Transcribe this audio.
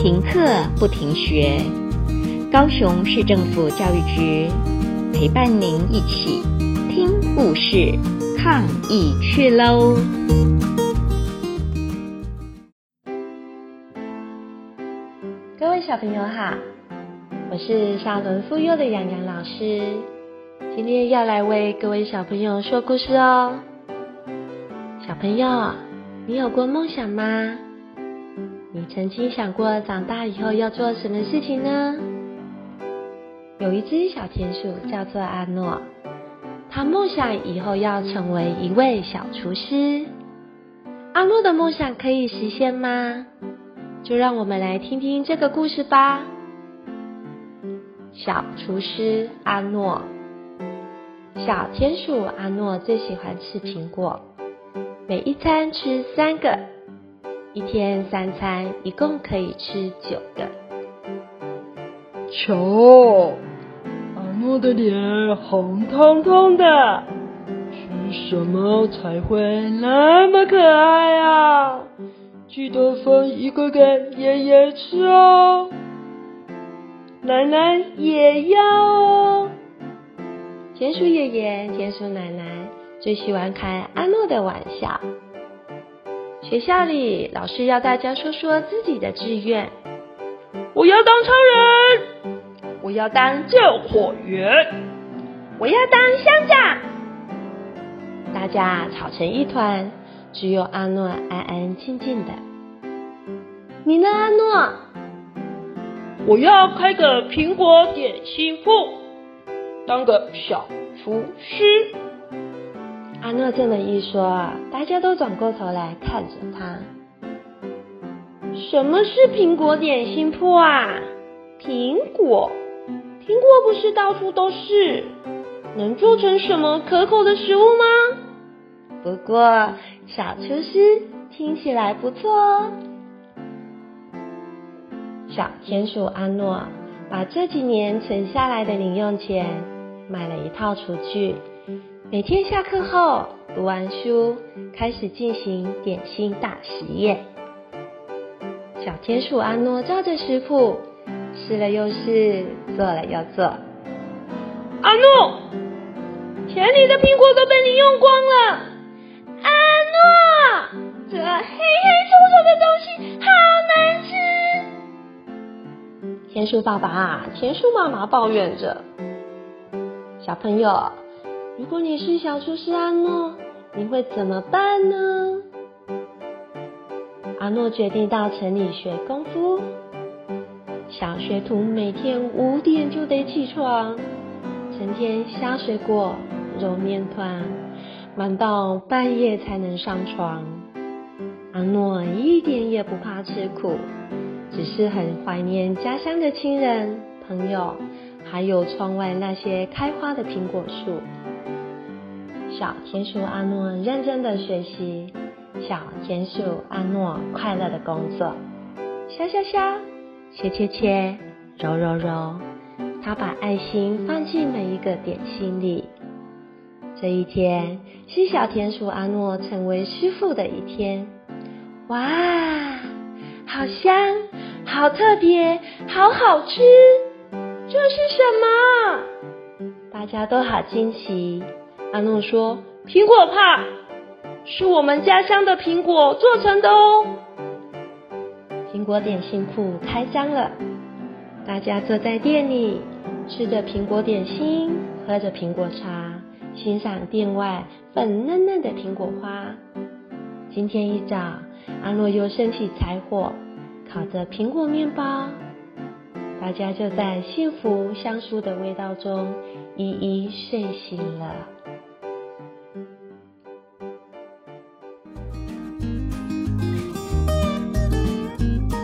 停课不停学，高雄市政府教育局陪伴您一起听故事、抗疫去喽！各位小朋友好，我是沙仑附幼的洋洋老师，今天要来为各位小朋友说故事哦。小朋友，你有过梦想吗？你曾经想过长大以后要做什么事情呢？有一只小田鼠叫做阿诺，他梦想以后要成为一位小厨师。阿诺的梦想可以实现吗？就让我们来听听这个故事吧。小厨师阿诺，小田鼠阿诺最喜欢吃苹果，每一餐吃三个。一天三餐一共可以吃九个。瞧，阿诺的脸红彤彤的，吃什么才会那么可爱啊？记得分一个给爷爷吃哦，奶奶也要哦。田鼠爷爷、田鼠奶奶最喜欢开阿诺的玩笑。学校里，老师要大家说说自己的志愿。我要当超人，我要当救火员，我要当乡长。大家吵成一团，只有阿诺安安静静的。你呢，阿诺？我要开个苹果点心铺，当个小厨师。阿诺这么一说，大家都转过头来看着他。什么是苹果点心铺啊？苹果，苹果不是到处都是，能做成什么可口的食物吗？不过小厨师听起来不错哦。小田鼠阿诺把这几年存下来的零用钱买了一套厨具。每天下课后读完书，开始进行点心大实验。小田鼠阿诺照着食谱试了又试，做了又做。阿诺，田里的苹果都被你用光了。阿诺，这黑黑臭臭的东西好难吃。田鼠爸爸、田鼠妈妈抱怨着。小朋友。如果你是小厨师阿诺，你会怎么办呢？阿诺决定到城里学功夫。小学徒每天五点就得起床，成天削水果、揉面团，忙到半夜才能上床。阿诺一点也不怕吃苦，只是很怀念家乡的亲人、朋友，还有窗外那些开花的苹果树。小田鼠阿诺认真的学习，小田鼠阿诺快乐的工作，削削削，切切切，揉揉揉，他把爱心放进每一个点心里。这一天是小田鼠阿诺成为师傅的一天。哇，好香，好特别，好好吃，这是什么？大家都好惊奇。阿诺说：“苹果派是我们家乡的苹果做成的哦。”苹果点心铺开张了，大家坐在店里，吃着苹果点心，喝着苹果茶，欣赏店外粉嫩嫩的苹果花。今天一早，阿诺又升起柴火，烤着苹果面包，大家就在幸福香酥的味道中一一睡醒了。